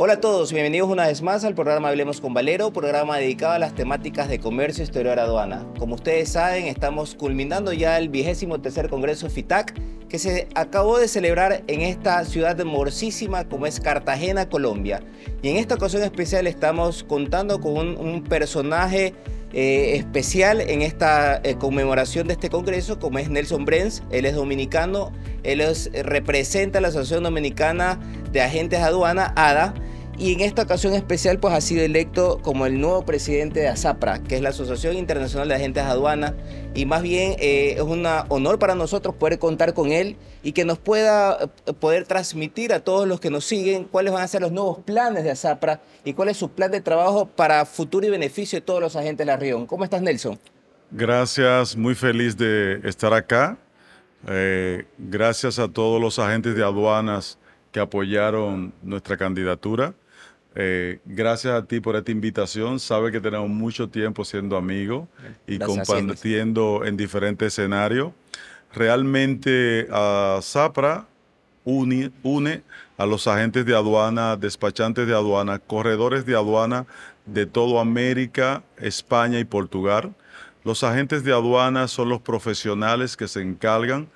Hola a todos, bienvenidos una vez más al programa Hablemos con Valero, programa dedicado a las temáticas de comercio exterior aduana. Como ustedes saben, estamos culminando ya el vigésimo tercer Congreso FITAC que se acabó de celebrar en esta ciudad morcísima como es Cartagena, Colombia. Y en esta ocasión especial estamos contando con un, personaje eh, especial en esta eh, conmemoración de este congreso, como es Nelson Brens. Él es dominicano, él representa a la Asociación Dominicana de Agentes Aduana, ADA y en esta ocasión especial pues ha sido electo como el nuevo presidente de ASAPRA, que es la Asociación Internacional de Agentes de Aduana, y más bien eh, es un honor para nosotros poder contar con él y que nos pueda eh, poder transmitir a todos los que nos siguen cuáles van a ser los nuevos planes de ASAPRA y cuál es su plan de trabajo para futuro y beneficio de todos los agentes de la región. ¿Cómo estás, Nelson? Gracias, muy feliz de estar acá. Eh, gracias a todos los agentes de aduanas que apoyaron nuestra candidatura. Eh, gracias a ti por esta invitación. Sabe que tenemos mucho tiempo siendo amigos y compartiendo en diferentes escenarios. Realmente a Zapra une, une a los agentes de aduana, despachantes de aduana, corredores de aduana de toda América, España y Portugal. Los agentes de aduana son los profesionales que se encargan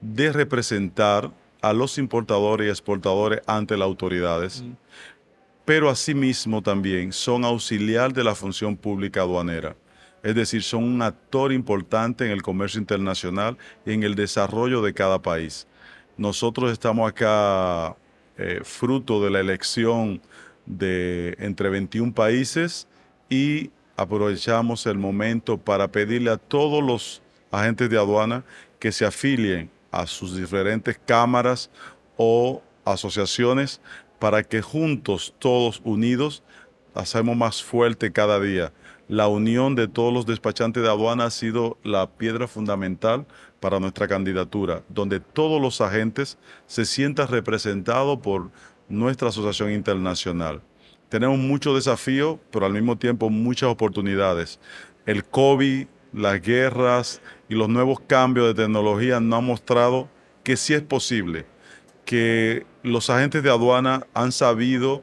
de representar a los importadores y exportadores ante las autoridades. Mm pero asimismo también son auxiliar de la función pública aduanera. Es decir, son un actor importante en el comercio internacional y en el desarrollo de cada país. Nosotros estamos acá eh, fruto de la elección de entre 21 países y aprovechamos el momento para pedirle a todos los agentes de aduana que se afilien a sus diferentes cámaras o asociaciones para que juntos, todos unidos, hacemos más fuerte cada día. La unión de todos los despachantes de aduana ha sido la piedra fundamental para nuestra candidatura, donde todos los agentes se sientan representados por nuestra asociación internacional. Tenemos muchos desafíos, pero al mismo tiempo muchas oportunidades. El COVID, las guerras y los nuevos cambios de tecnología nos han mostrado que sí es posible que los agentes de aduana han sabido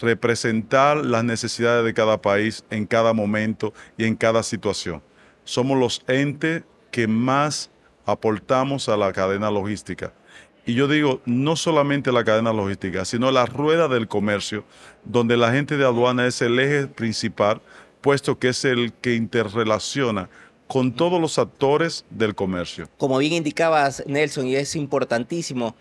representar las necesidades de cada país en cada momento y en cada situación. Somos los entes que más aportamos a la cadena logística. Y yo digo, no solamente la cadena logística, sino la rueda del comercio, donde la gente de aduana es el eje principal, puesto que es el que interrelaciona con todos los actores del comercio. Como bien indicabas, Nelson, y es importantísimo,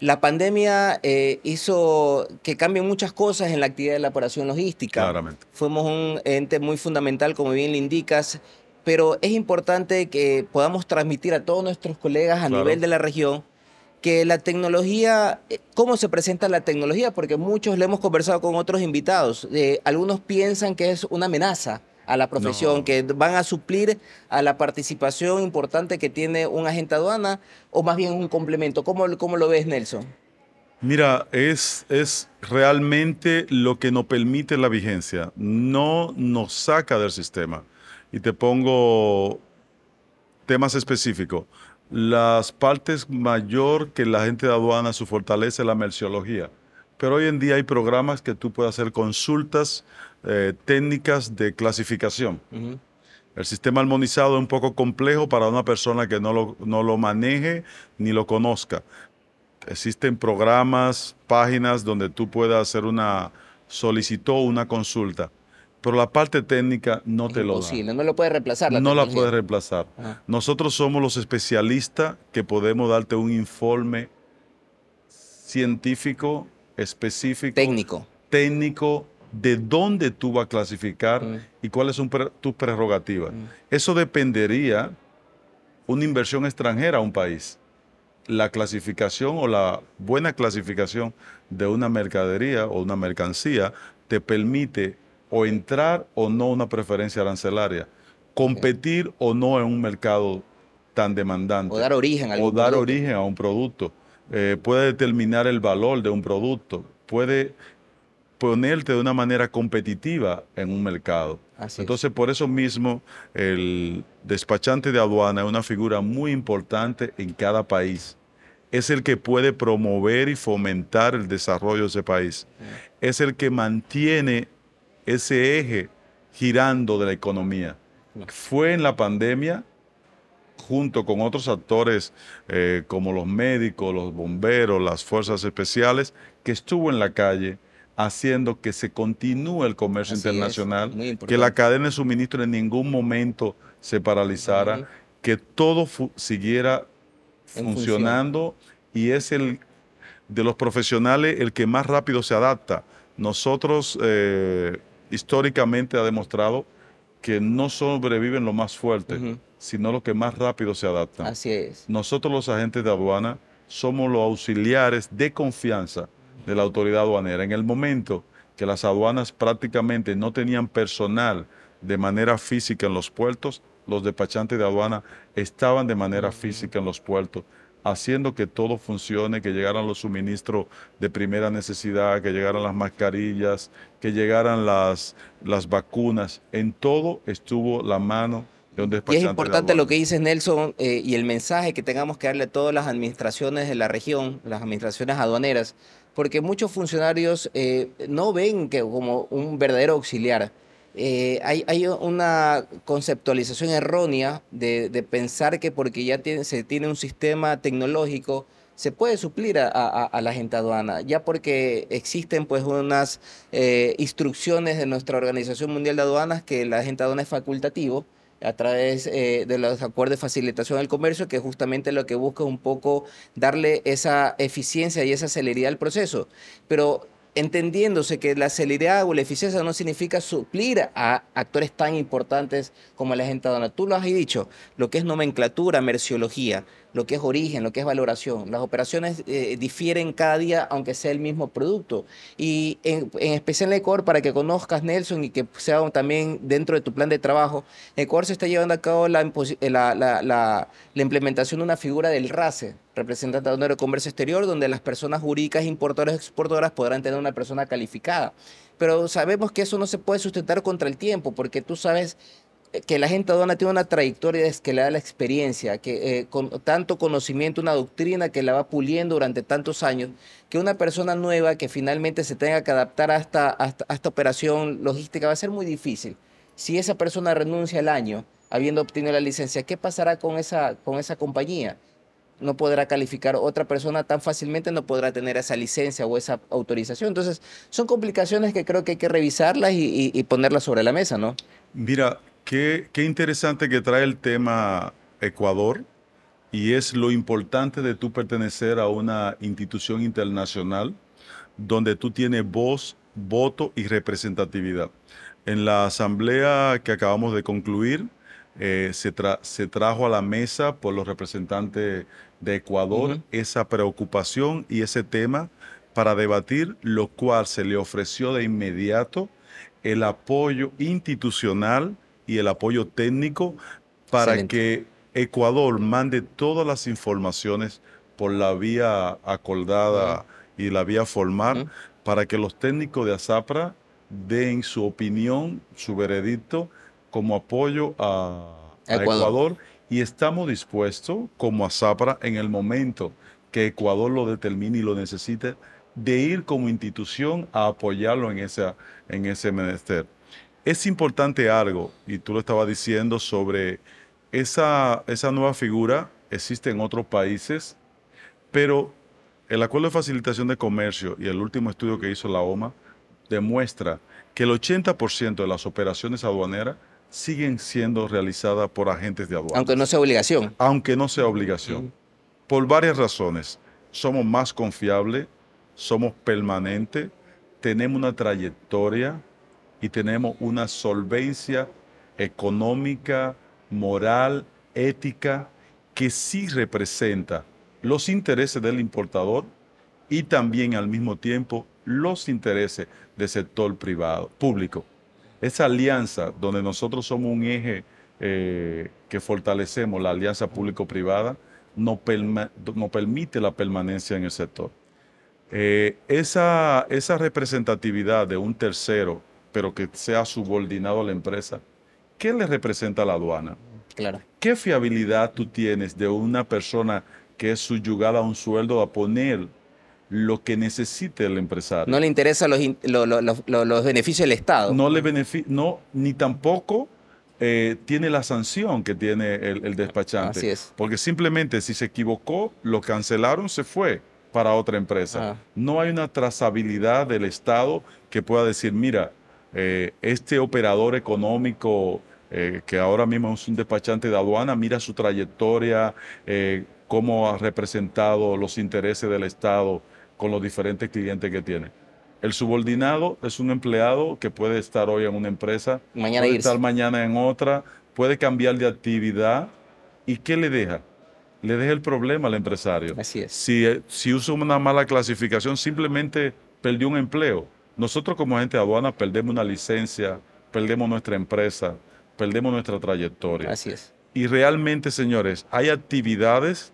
la pandemia eh, hizo que cambien muchas cosas en la actividad de la operación logística. Claramente. Fuimos un ente muy fundamental, como bien le indicas, pero es importante que podamos transmitir a todos nuestros colegas a nivel de la región que la tecnología, eh, cómo se presenta la tecnología, porque muchos le hemos conversado con otros invitados. Eh, algunos piensan que es una amenaza a la profesión, que van a suplir a la participación importante que tiene un agente aduana o más bien un complemento? ¿Cómo, cómo lo ves, Nelson? Mira, es, es realmente lo que nos permite la vigencia, no nos saca del sistema. Y te pongo temas específicos. Las partes mayor que la gente de aduana, su fortaleza es la merciología. Pero hoy en día hay programas que tú puedes hacer consultas eh, técnicas de clasificación. El sistema armonizado es un poco complejo para una persona que no lo, no lo maneje ni lo conozca. Existen programas, páginas donde tú puedas hacer una solicitud o una consulta pero la parte técnica no te lo da. no lo puedes reemplazar. no la puedes reemplazar. Nosotros somos los especialistas que podemos darte un informe científico, específico. Técnico. Técnico de dónde tú vas a clasificar mm. y cuáles son tus prerrogativas. Mm. Eso dependería una inversión extranjera a un país. La clasificación o la buena clasificación de una mercadería o una mercancía te permite o entrar o no una preferencia arancelaria, competir o no en un mercado tan demandante. O dar origen a O dar origen a un producto. Eh, puede determinar el valor de un producto. Puede ponerte de una manera competitiva en un mercado. Entonces, por eso mismo, el despachante de aduana es una figura muy importante en cada país. Es el que puede promover y fomentar el desarrollo de ese país. es el que mantiene ese eje girando de la economía. Fue en la pandemia, junto con otros actores eh, como los médicos, los bomberos, las fuerzas especiales, que estuvo en la calle haciendo que se continúe el comercio internacional, que la cadena de suministro en ningún momento se paralizara, que todo siguiera funcionando y es el de los profesionales el que más rápido se adapta. Nosotros eh, históricamente ha demostrado que no sobreviven los más fuertes, sino los que más rápido se adaptan. Así es. Nosotros los agentes de aduana somos los auxiliares de confianza de la autoridad aduanera. En el momento que las aduanas prácticamente no tenían personal de manera física en los puertos, los despachantes de aduana estaban de manera física en los puertos, haciendo que todo funcione, que llegaran los suministros de primera necesidad, que llegaran las mascarillas, que llegaran las, las vacunas. En todo estuvo la mano de un despachante. Y es importante lo que dice Nelson eh, y el mensaje que tengamos que darle a todas las administraciones de la región, las administraciones aduaneras, porque muchos funcionarios eh, no ven que como un verdadero auxiliar. Eh, hay, una conceptualización errónea de, pensar que porque ya se tiene un sistema tecnológico se puede suplir a, la gente aduana, ya porque existen pues unas eh, instrucciones de nuestra Organización Mundial de Aduanas que la gente aduana es facultativo, a través eh, de los acuerdos de facilitación del comercio, que justamente lo que busca es un poco darle esa eficiencia y esa celeridad al proceso. Pero entendiéndose que la celeridad o la eficiencia no significa suplir a actores tan importantes como la gente aduana. Tú lo has dicho, lo que es nomenclatura, merciología, lo que es origen, lo que es valoración. Las operaciones eh, difieren cada día, aunque sea el mismo producto. Y en, especial en Ecuador, para que conozcas, Nelson, y que sea también dentro de tu plan de trabajo, en Ecuador se está llevando a cabo la, la, implementación de una figura del RACE, representante de comercio exterior, donde las personas jurídicas, importadoras y exportadoras podrán tener una persona calificada. Pero sabemos que eso no se puede sustentar contra el tiempo, porque tú sabes que la gente aduana tiene una trayectoria que le da la experiencia, que eh, con tanto conocimiento, una doctrina que la va puliendo durante tantos años, que una persona nueva que finalmente se tenga que adaptar a esta, esta, operación logística va a ser muy difícil. Si esa persona renuncia al año, habiendo obtenido la licencia, ¿qué pasará con esa, con esa compañía? no podrá calificar otra persona tan fácilmente, no podrá tener esa licencia o esa autorización. Entonces, son complicaciones que creo que hay que revisarlas y, y ponerlas sobre la mesa, ¿no? Mira, Qué, interesante que trae el tema Ecuador y es lo importante de tú pertenecer a una institución internacional donde tú tienes voz, voto y representatividad. En la asamblea que acabamos de concluir, eh, se, trajo a la mesa por los representantes de Ecuador esa preocupación y ese tema para debatir, lo cual se le ofreció de inmediato el apoyo institucional y el apoyo técnico para que Ecuador mande todas las informaciones por la vía acordada y la vía formal para que los técnicos de ASAPRA den su opinión, su veredicto como apoyo a, Ecuador. y estamos dispuestos como ASAPRA en el momento que Ecuador lo determine y lo necesite de ir como institución a apoyarlo en, esa, en ese menester. Es importante algo, y tú lo estabas diciendo, sobre esa, esa nueva figura, existe en otros países, pero el Acuerdo de Facilitación de Comercio y el último estudio que hizo la OMA demuestra que el 80% de las operaciones aduaneras siguen siendo realizadas por agentes de aduana. Aunque no sea obligación. Aunque no sea obligación. Por varias razones. Somos más confiables, somos permanentes, tenemos una trayectoria, y tenemos una solvencia económica, moral, ética, que sí representa los intereses del importador y también al mismo tiempo los intereses del sector privado, público. Esa alianza donde nosotros somos un eje eh, que fortalecemos, la alianza público-privada, nos, permite la permanencia en el sector. Eh, esa, esa representatividad de un tercero pero que sea subordinado a la empresa, ¿qué le representa a la aduana? Claro. ¿Qué fiabilidad tú tienes de una persona que es subyugada a un sueldo a poner lo que necesite el empresario. No le interesan los, los, beneficios del Estado. No le no, ni tampoco eh, tiene la sanción que tiene el, despachante. Así es. Porque simplemente si se equivocó, lo cancelaron, se fue para otra empresa. Ah. No hay una trazabilidad del Estado que pueda decir, mira, eh, este operador económico eh, que ahora mismo es un despachante de aduana, mira su trayectoria, cómo ha representado los intereses del Estado con los diferentes clientes que tiene. El subordinado es un empleado que puede estar hoy en una empresa, mañana puede estar mañana en otra, puede cambiar de actividad. ¿Y qué le deja? Le deja el problema al empresario. Así es. Si, eh, si usa una mala clasificación, simplemente perdió un empleo. Nosotros como agente de aduana perdemos una licencia, perdemos nuestra empresa, perdemos nuestra trayectoria. Así es. Y realmente, señores, hay actividades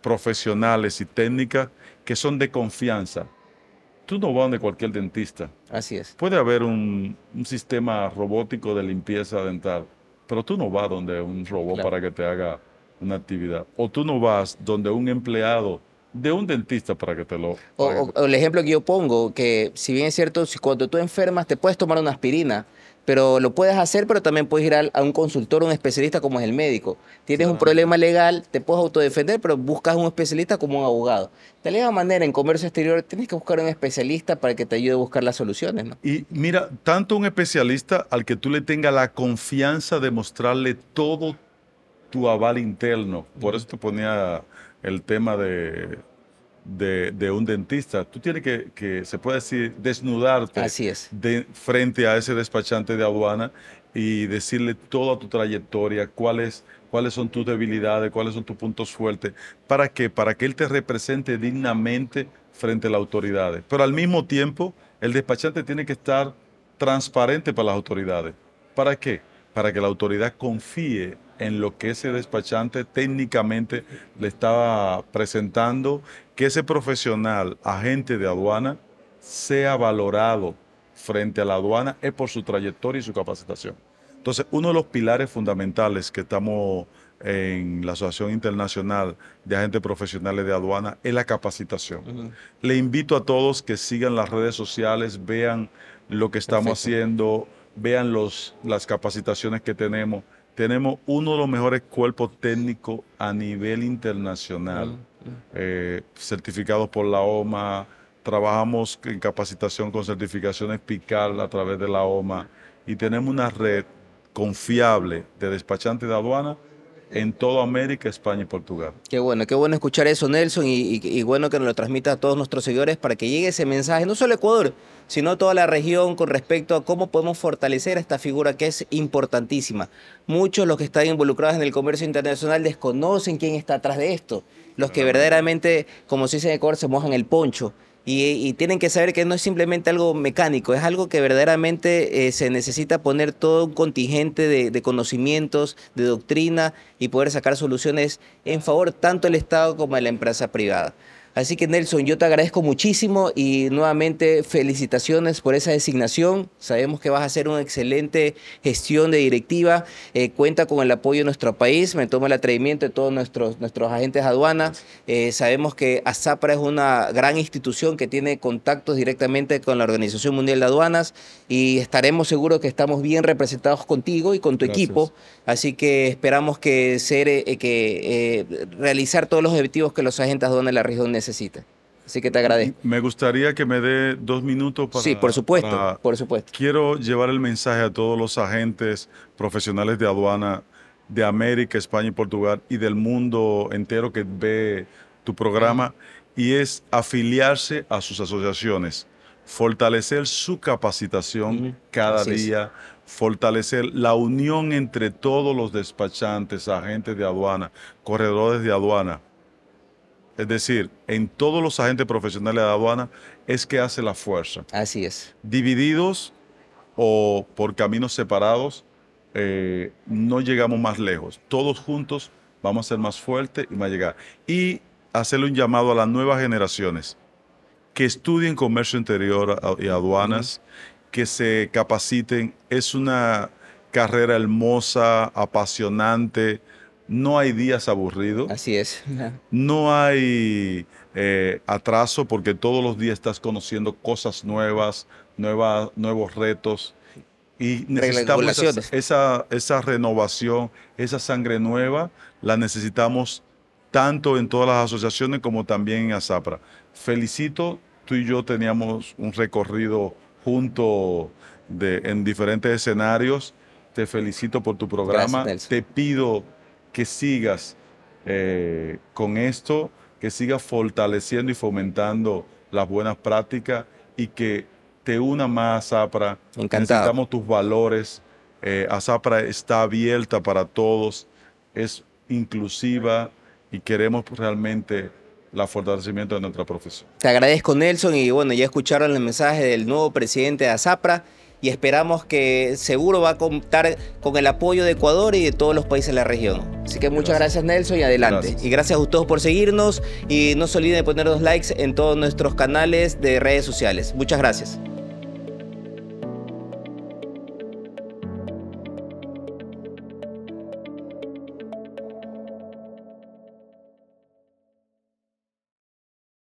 profesionales y técnicas que son de confianza tú no vas de cualquier dentista. Así es. Puede haber un, sistema robótico de limpieza dental, pero tú no vas donde un robot para que te haga una actividad. O tú no vas donde un empleado de un dentista para que te lo... O, o, el ejemplo que yo pongo, que si bien es cierto, si cuando tú enfermas te puedes tomar una aspirina, pero lo puedes hacer, pero también puedes ir a, un consultor, un especialista como es el médico. Tienes un problema legal, te puedes autodefender, pero buscas un especialista como un abogado. De la misma manera, en comercio exterior tienes que buscar un especialista para que te ayude a buscar las soluciones. ¿no? Y mira, tanto un especialista al que tú le tengas la confianza de mostrarle todo tu aval interno. Por eso te ponía el tema de de, un dentista. Tú tienes que, se puede decir, desnudarte Así es. De, frente a ese despachante de aduana y decirle toda tu trayectoria, cuáles, cuáles son tus debilidades, cuáles son tus puntos fuertes. ¿Para qué? Para que él te represente dignamente frente a las autoridades. Pero al mismo tiempo, el despachante tiene que estar transparente para las autoridades. ¿Para qué? Para que la autoridad confíe en lo que ese despachante técnicamente le estaba presentando, que ese profesional, agente de aduana, sea valorado frente a la aduana es por su trayectoria y su capacitación. Entonces, uno de los pilares fundamentales que estamos en la Asociación Internacional de Agentes Profesionales de Aduana es la capacitación. Le invito a todos que sigan las redes sociales, vean lo que estamos haciendo, vean los, las capacitaciones que tenemos tenemos uno de los mejores cuerpos técnicos a nivel internacional, mm, mm. Eh, certificados por la OMA, trabajamos en capacitación con certificaciones PICAL a través de la OMA y tenemos una red confiable de despachantes de aduana en toda América, España y Portugal. Qué bueno, qué bueno escuchar eso, Nelson, y, bueno que nos lo transmita a todos nuestros seguidores para que llegue ese mensaje, no solo a Ecuador, sino a toda la región con respecto a cómo podemos fortalecer esta figura que es importantísima. Muchos los que están involucrados en el comercio internacional desconocen quién está atrás de esto. Los que verdaderamente, como se dice en Ecuador, se mojan el poncho y, tienen que saber que no es simplemente algo mecánico, es algo que verdaderamente eh, se necesita poner todo un contingente de, conocimientos, de doctrina y poder sacar soluciones en favor tanto del Estado como de la empresa privada. Así que Nelson, yo te agradezco muchísimo y nuevamente felicitaciones por esa designación. Sabemos que vas a hacer una excelente gestión de directiva. Eh, cuenta con el apoyo de nuestro país. Me tomo el atrevimiento de todos nuestros, nuestros agentes de aduana. Eh, sabemos que ASAPRA es una gran institución que tiene contactos directamente con la Organización Mundial de Aduanas y estaremos seguros que estamos bien representados contigo y con tu equipo. Así que esperamos que, ser, eh, que realizar todos los objetivos que los agentes de aduana de la región necesitan necesita. Así que te agradezco. Me gustaría que me dé dos minutos para... Sí, por supuesto, por supuesto. Quiero llevar el mensaje a todos los agentes profesionales de aduana de América, España y Portugal y del mundo entero que ve tu programa y es afiliarse a sus asociaciones, fortalecer su capacitación cada día, fortalecer la unión entre todos los despachantes, agentes de aduana, corredores de aduana, es decir, en todos los agentes profesionales de aduana, es que hace la fuerza. Así es. Divididos o por caminos separados, eh, no llegamos más lejos. Todos juntos vamos a ser más fuertes y más llegar. Y hacerle un llamado a las nuevas generaciones que estudien comercio interior y aduanas, que se capaciten. Es una carrera hermosa, apasionante, no hay días aburridos. Así es. No hay eh, atraso porque todos los días estás conociendo cosas nuevas, nuevos retos. Y necesitamos esa, esa, renovación, esa sangre nueva, la necesitamos tanto en todas las asociaciones como también en ASAPRA. Felicito, tú y yo teníamos un recorrido junto de, en diferentes escenarios. Te felicito por tu programa. Te pido que sigas eh, con esto, que sigas fortaleciendo y fomentando las buenas prácticas y que te una más a ASAPRA. Encantado. Necesitamos tus valores. Eh, ASAPRA está abierta para todos, es inclusiva y queremos realmente el fortalecimiento de nuestra profesión. Te agradezco Nelson y bueno, ya escucharon el mensaje del nuevo presidente de ASAPRA y esperamos que seguro va a contar con el apoyo de Ecuador y de todos los países de la región. Así que muchas gracias, Nelson y adelante. Y gracias a todos por seguirnos y no se olviden de poner los likes en todos nuestros canales de redes sociales. Muchas gracias.